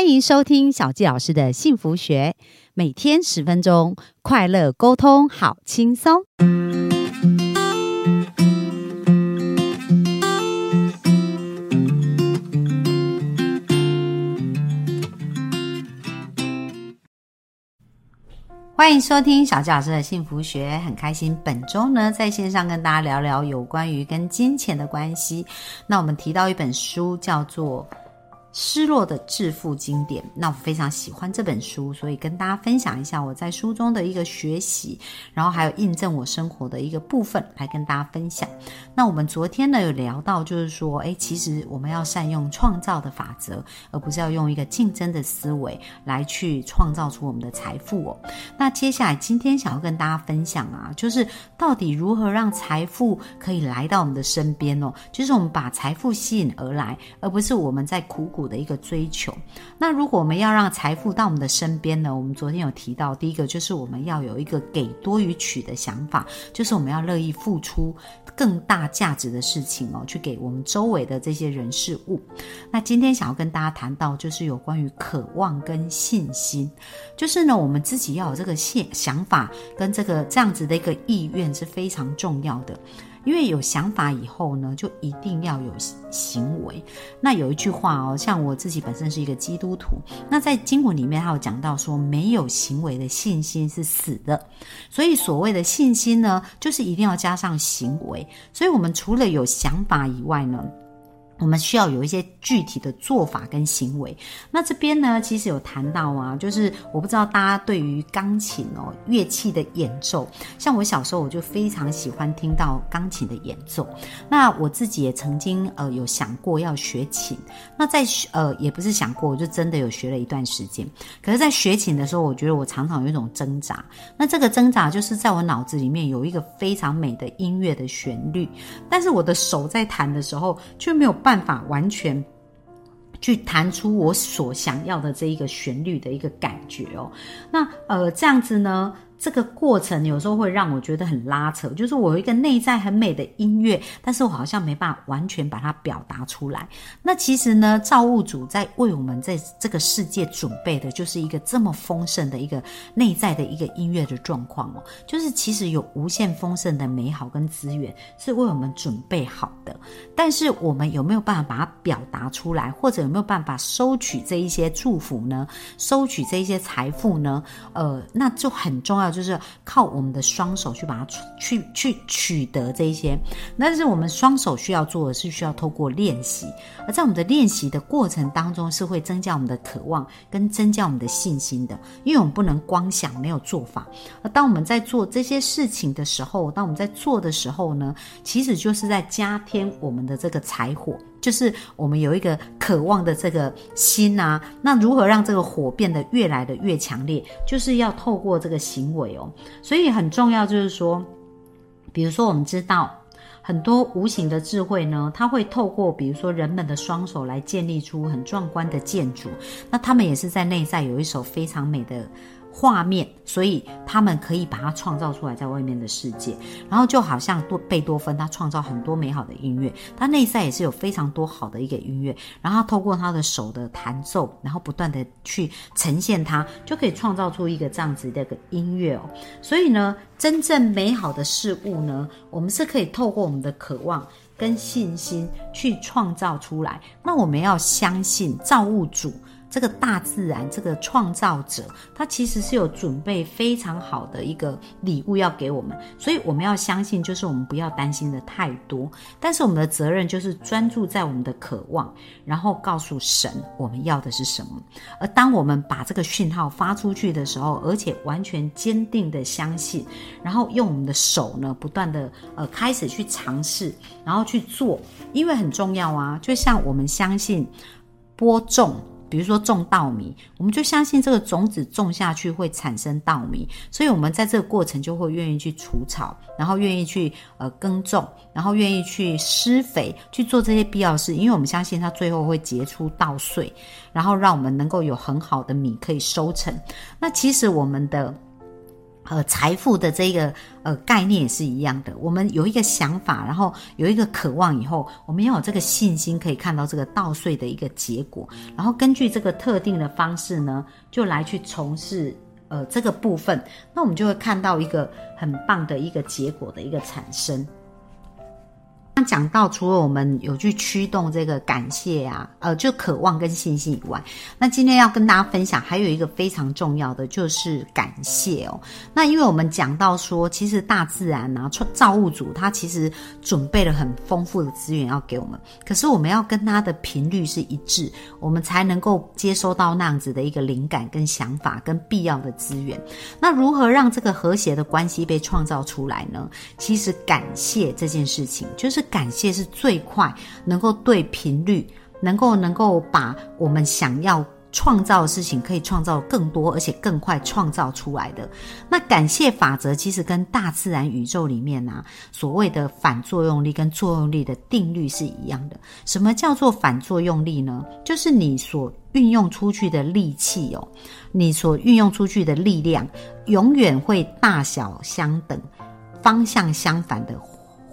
欢迎收听小纪老师的幸福学，每天十分钟，快乐沟通，好轻松。欢迎收听小纪老师的幸福学，很开心本周呢在线上跟大家聊聊有关于跟金钱的关系。那我们提到一本书，叫做。失落的致富经典，那我非常喜欢这本书，所以跟大家分享一下我在书中的一个学习，然后还有印证我生活的一个部分来跟大家分享。那我们昨天呢有聊到，就是说，哎，其实我们要善用创造的法则，而不是要用一个竞争的思维来去创造出我们的财富哦。那接下来今天想要跟大家分享啊，就是到底如何让财富可以来到我们的身边哦，就是我们把财富吸引而来，而不是我们在苦苦。的一个追求。那如果我们要让财富到我们的身边呢？我们昨天有提到，第一个就是我们要有一个给多于取的想法，就是我们要乐意付出更大价值的事情哦，去给我们周围的这些人事物。那今天想要跟大家谈到，就是有关于渴望跟信心，就是呢，我们自己要有这个现想法跟这个这样子的一个意愿是非常重要的。因为有想法以后呢，就一定要有行为。那有一句话哦，像像我自己本身是一个基督徒，那在经文里面还有讲到说，没有行为的信心是死的。所以所谓的信心呢，就是一定要加上行为。所以我们除了有想法以外呢。我们需要有一些具体的做法跟行为。那这边呢，其实有谈到啊，就是我不知道大家对于钢琴哦乐器的演奏，像我小时候我就非常喜欢听到钢琴的演奏。那我自己也曾经呃有想过要学琴。那在呃也不是想过，我就真的有学了一段时间。可是，在学琴的时候，我觉得我常常有一种挣扎。那这个挣扎就是在我脑子里面有一个非常美的音乐的旋律，但是我的手在弹的时候却没有办。办法完全去弹出我所想要的这一个旋律的一个感觉哦，那呃这样子呢？这个过程有时候会让我觉得很拉扯，就是我有一个内在很美的音乐，但是我好像没办法完全把它表达出来。那其实呢，造物主在为我们在这个世界准备的就是一个这么丰盛的一个内在的一个音乐的状况哦，就是其实有无限丰盛的美好跟资源是为我们准备好的，但是我们有没有办法把它表达出来，或者有没有办法收取这一些祝福呢？收取这一些财富呢？呃，那就很重要。就是靠我们的双手去把它去去取得这一些，但是我们双手需要做的是需要透过练习，而在我们的练习的过程当中，是会增加我们的渴望跟增加我们的信心的，因为我们不能光想没有做法。而当我们在做这些事情的时候，当我们在做的时候呢，其实就是在加添我们的这个柴火。就是我们有一个渴望的这个心啊，那如何让这个火变得越来的越强烈？就是要透过这个行为哦，所以很重要，就是说，比如说我们知道很多无形的智慧呢，它会透过比如说人们的双手来建立出很壮观的建筑，那他们也是在内在有一首非常美的。画面，所以他们可以把它创造出来，在外面的世界。然后就好像多贝多芬，他创造很多美好的音乐，他内在也是有非常多好的一个音乐。然后透过他的手的弹奏，然后不断的去呈现它，就可以创造出一个这样子的一个音乐哦。所以呢，真正美好的事物呢，我们是可以透过我们的渴望跟信心去创造出来。那我们要相信造物主。这个大自然，这个创造者，他其实是有准备非常好的一个礼物要给我们，所以我们要相信，就是我们不要担心的太多，但是我们的责任就是专注在我们的渴望，然后告诉神我们要的是什么。而当我们把这个讯号发出去的时候，而且完全坚定的相信，然后用我们的手呢，不断的呃开始去尝试，然后去做，因为很重要啊，就像我们相信播种。比如说种稻米，我们就相信这个种子种下去会产生稻米，所以我们在这个过程就会愿意去除草，然后愿意去呃耕种，然后愿意去施肥，去做这些必要事，因为我们相信它最后会结出稻穗，然后让我们能够有很好的米可以收成。那其实我们的。呃，财富的这个呃概念也是一样的。我们有一个想法，然后有一个渴望，以后我们要有这个信心，可以看到这个稻穗的一个结果，然后根据这个特定的方式呢，就来去从事呃这个部分，那我们就会看到一个很棒的一个结果的一个产生。讲到除了我们有去驱动这个感谢啊，呃，就渴望跟信心以外，那今天要跟大家分享还有一个非常重要的就是感谢哦。那因为我们讲到说，其实大自然啊，造物主他其实准备了很丰富的资源要给我们，可是我们要跟他的频率是一致，我们才能够接收到那样子的一个灵感跟想法跟必要的资源。那如何让这个和谐的关系被创造出来呢？其实感谢这件事情就是。感谢是最快能够对频率，能够能够把我们想要创造的事情，可以创造更多，而且更快创造出来的。那感谢法则其实跟大自然宇宙里面啊所谓的反作用力跟作用力的定律是一样的。什么叫做反作用力呢？就是你所运用出去的力气哦，你所运用出去的力量，永远会大小相等，方向相反的。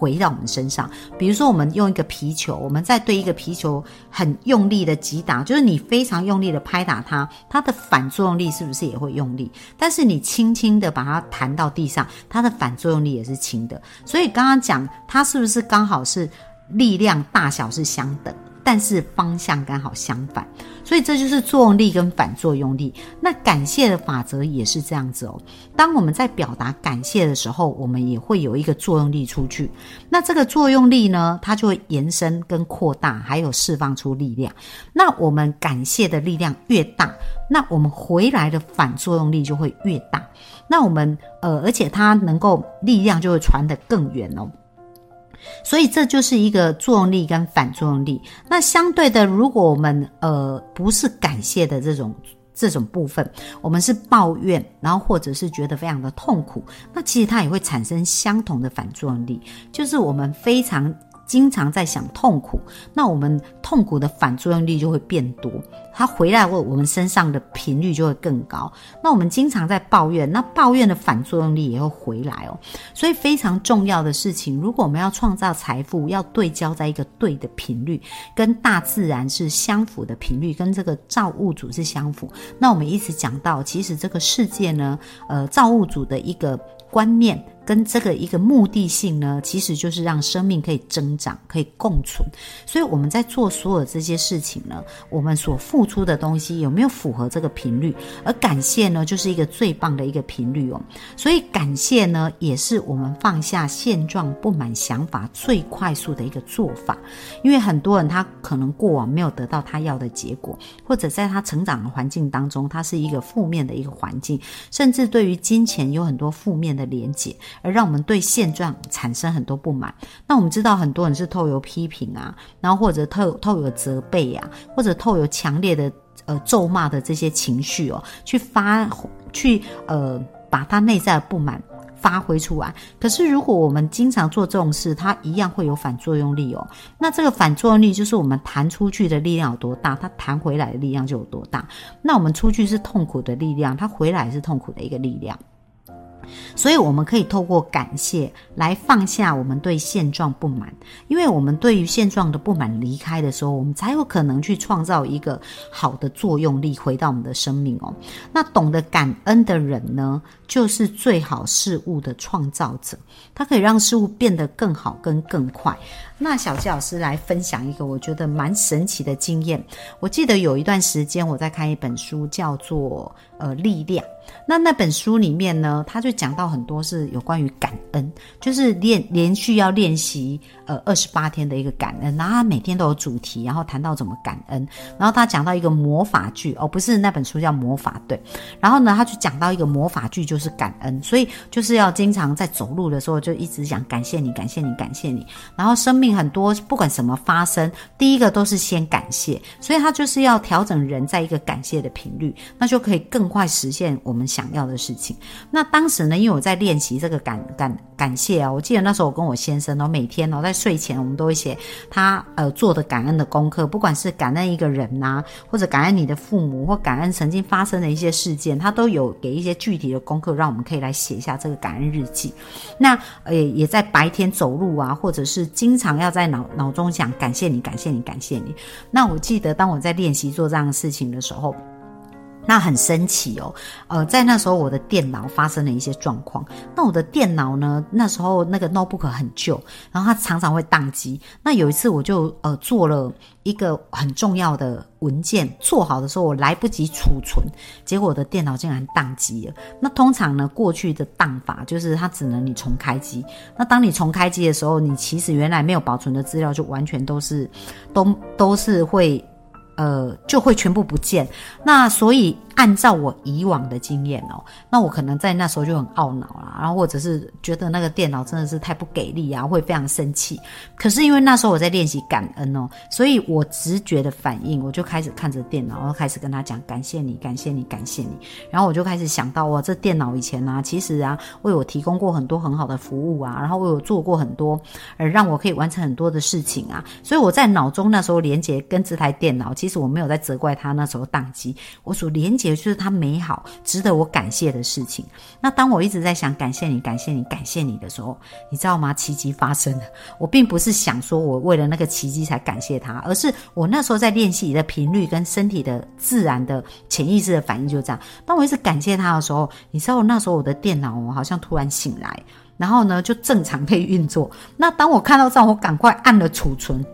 回到我们身上，比如说，我们用一个皮球，我们在对一个皮球很用力的击打，就是你非常用力的拍打它，它的反作用力是不是也会用力？但是你轻轻的把它弹到地上，它的反作用力也是轻的。所以刚刚讲它是不是刚好是力量大小是相等？但是方向刚好相反，所以这就是作用力跟反作用力。那感谢的法则也是这样子哦。当我们在表达感谢的时候，我们也会有一个作用力出去。那这个作用力呢，它就会延伸跟扩大，还有释放出力量。那我们感谢的力量越大，那我们回来的反作用力就会越大。那我们呃，而且它能够力量就会传得更远哦。所以这就是一个作用力跟反作用力。那相对的，如果我们呃不是感谢的这种这种部分，我们是抱怨，然后或者是觉得非常的痛苦，那其实它也会产生相同的反作用力，就是我们非常。经常在想痛苦，那我们痛苦的反作用力就会变多，它回来后我们身上的频率就会更高。那我们经常在抱怨，那抱怨的反作用力也会回来哦。所以非常重要的事情，如果我们要创造财富，要对焦在一个对的频率，跟大自然是相符的频率，跟这个造物主是相符。那我们一直讲到，其实这个世界呢，呃，造物主的一个观念。跟这个一个目的性呢，其实就是让生命可以增长，可以共存。所以我们在做所有这些事情呢，我们所付出的东西有没有符合这个频率？而感谢呢，就是一个最棒的一个频率哦。所以感谢呢，也是我们放下现状、不满想法最快速的一个做法。因为很多人他可能过往没有得到他要的结果，或者在他成长的环境当中，他是一个负面的一个环境，甚至对于金钱有很多负面的连结。而让我们对现状产生很多不满。那我们知道很多人是透有批评啊，然后或者透透有责备啊，或者透有强烈的呃咒骂的这些情绪哦，去发去呃把他内在的不满发挥出来。可是如果我们经常做这种事，它一样会有反作用力哦。那这个反作用力就是我们弹出去的力量有多大，它弹回来的力量就有多大。那我们出去是痛苦的力量，它回来是痛苦的一个力量。所以，我们可以透过感谢来放下我们对现状不满，因为我们对于现状的不满离开的时候，我们才有可能去创造一个好的作用力回到我们的生命哦。那懂得感恩的人呢，就是最好事物的创造者，他可以让事物变得更好跟更快。那小纪老师来分享一个我觉得蛮神奇的经验。我记得有一段时间我在看一本书，叫做《呃力量》。那那本书里面呢，他就讲到很多是有关于感恩，就是练连续要练习呃二十八天的一个感恩，然后他每天都有主题，然后谈到怎么感恩。然后他讲到一个魔法剧哦，不是那本书叫魔法对。然后呢，他就讲到一个魔法剧就是感恩，所以就是要经常在走路的时候就一直想感谢你，感谢你，感谢你。然后生命。很多不管什么发生，第一个都是先感谢，所以他就是要调整人在一个感谢的频率，那就可以更快实现我们想要的事情。那当时呢，因为我在练习这个感感感谢啊，我记得那时候我跟我先生哦，每天哦在睡前我们都会写他呃做的感恩的功课，不管是感恩一个人呐，或者感恩你的父母，或感恩曾经发生的一些事件，他都有给一些具体的功课，让我们可以来写一下这个感恩日记。那呃也在白天走路啊，或者是经常要在脑脑中想感谢你，感谢你，感谢你。那我记得当我在练习做这样的事情的时候。那很神奇哦，呃，在那时候我的电脑发生了一些状况。那我的电脑呢，那时候那个 notebook 很旧，然后它常常会宕机。那有一次我就呃做了一个很重要的文件，做好的时候我来不及储存，结果我的电脑竟然宕机了。那通常呢，过去的宕法就是它只能你重开机。那当你重开机的时候，你其实原来没有保存的资料就完全都是都都是会。呃，就会全部不见。那所以按照我以往的经验哦，那我可能在那时候就很懊恼啦，然后或者是觉得那个电脑真的是太不给力啊，会非常生气。可是因为那时候我在练习感恩哦，所以我直觉的反应，我就开始看着电脑，然后开始跟他讲感谢你，感谢你，感谢你。然后我就开始想到哇，这电脑以前啊，其实啊为我提供过很多很好的服务啊，然后为我做过很多，呃，让我可以完成很多的事情啊。所以我在脑中那时候连接跟这台电脑，其实。我没有在责怪他那时候宕机，我所连接也就是它美好、值得我感谢的事情。那当我一直在想感谢你、感谢你、感谢你的时候，你知道吗？奇迹发生了。我并不是想说我为了那个奇迹才感谢他，而是我那时候在练习的频率跟身体的自然的潜意识的反应就这样。当我一直感谢他的时候，你知道那时候我的电脑哦好像突然醒来，然后呢就正常可以运作。那当我看到这样，我赶快按了储存。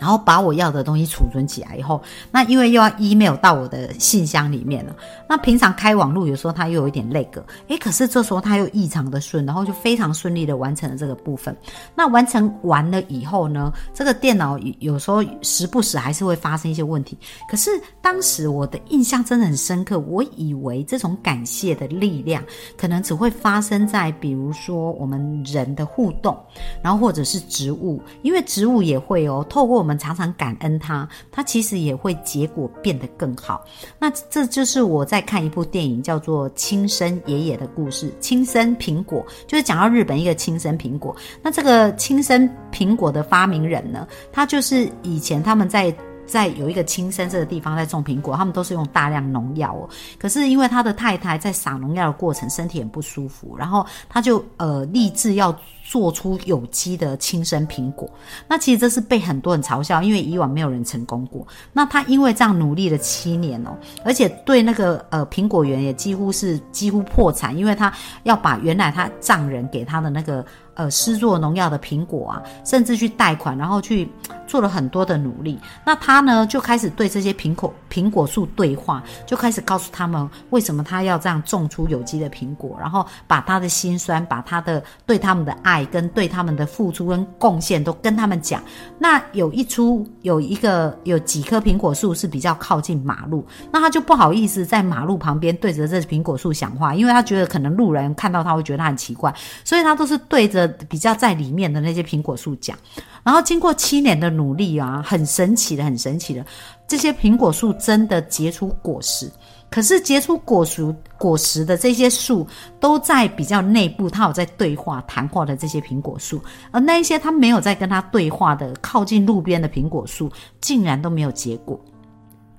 然后把我要的东西储存起来以后，那因为又要 email 到我的信箱里面了。那平常开网络有时候它又有一点累个，诶，可是这时候它又异常的顺，然后就非常顺利的完成了这个部分。那完成完了以后呢，这个电脑有时候时不时还是会发生一些问题。可是当时我的印象真的很深刻，我以为这种感谢的力量可能只会发生在比如说我们人的互动，然后或者是植物，因为植物也会哦，透过我们。我们常常感恩他，他其实也会结果变得更好。那这就是我在看一部电影，叫做《亲生爷爷的故事》。亲生苹果就是讲到日本一个亲生苹果。那这个亲生苹果的发明人呢，他就是以前他们在。在有一个青森这个地方在种苹果，他们都是用大量农药哦。可是因为他的太太在撒农药的过程身体很不舒服，然后他就呃立志要做出有机的亲生苹果。那其实这是被很多人嘲笑，因为以往没有人成功过。那他因为这样努力了七年哦，而且对那个呃苹果园也几乎是几乎破产，因为他要把原来他丈人给他的那个。呃，施作农药的苹果啊，甚至去贷款，然后去做了很多的努力。那他呢，就开始对这些苹果苹果树对话，就开始告诉他们为什么他要这样种出有机的苹果，然后把他的辛酸，把他的对他们的爱跟对他们的付出跟贡献都跟他们讲。那有一出有一个有几棵苹果树是比较靠近马路，那他就不好意思在马路旁边对着这苹果树讲话，因为他觉得可能路人看到他会觉得他很奇怪，所以他都是对着。比较在里面的那些苹果树讲，然后经过七年的努力啊，很神奇的，很神奇的，这些苹果树真的结出果实。可是结出果实果实的这些树，都在比较内部，它有在对话谈话的这些苹果树，而那一些它没有在跟它对话的靠近路边的苹果树，竟然都没有结果。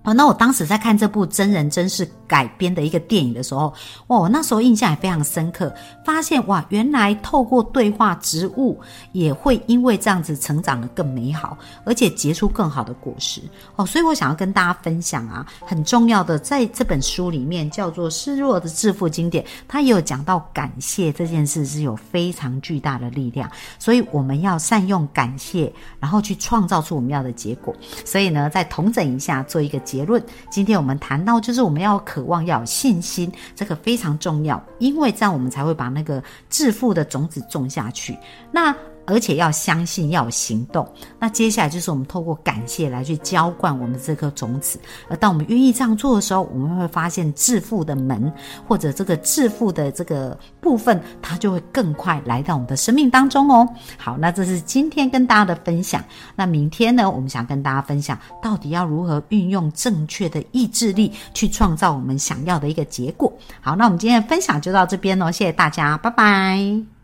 哦，那我当时在看这部真人真事改编的一个电影的时候，哇，我那时候印象也非常深刻，发现哇，原来透过对话，植物也会因为这样子成长的更美好，而且结出更好的果实。哦，所以我想要跟大家分享啊，很重要的，在这本书里面叫做《失落的致富经典》，它也有讲到感谢这件事是有非常巨大的力量，所以我们要善用感谢，然后去创造出我们要的结果。所以呢，再统整一下，做一个。结论，今天我们谈到就是我们要渴望要有信心，这个非常重要，因为这样我们才会把那个致富的种子种下去。那而且要相信，要有行动。那接下来就是我们透过感谢来去浇灌我们这颗种子。而当我们愿意这样做的时候，我们会发现致富的门，或者这个致富的这个部分，它就会更快来到我们的生命当中哦。好，那这是今天跟大家的分享。那明天呢，我们想跟大家分享，到底要如何运用正确的意志力去创造我们想要的一个结果。好，那我们今天的分享就到这边喽，谢谢大家，拜拜。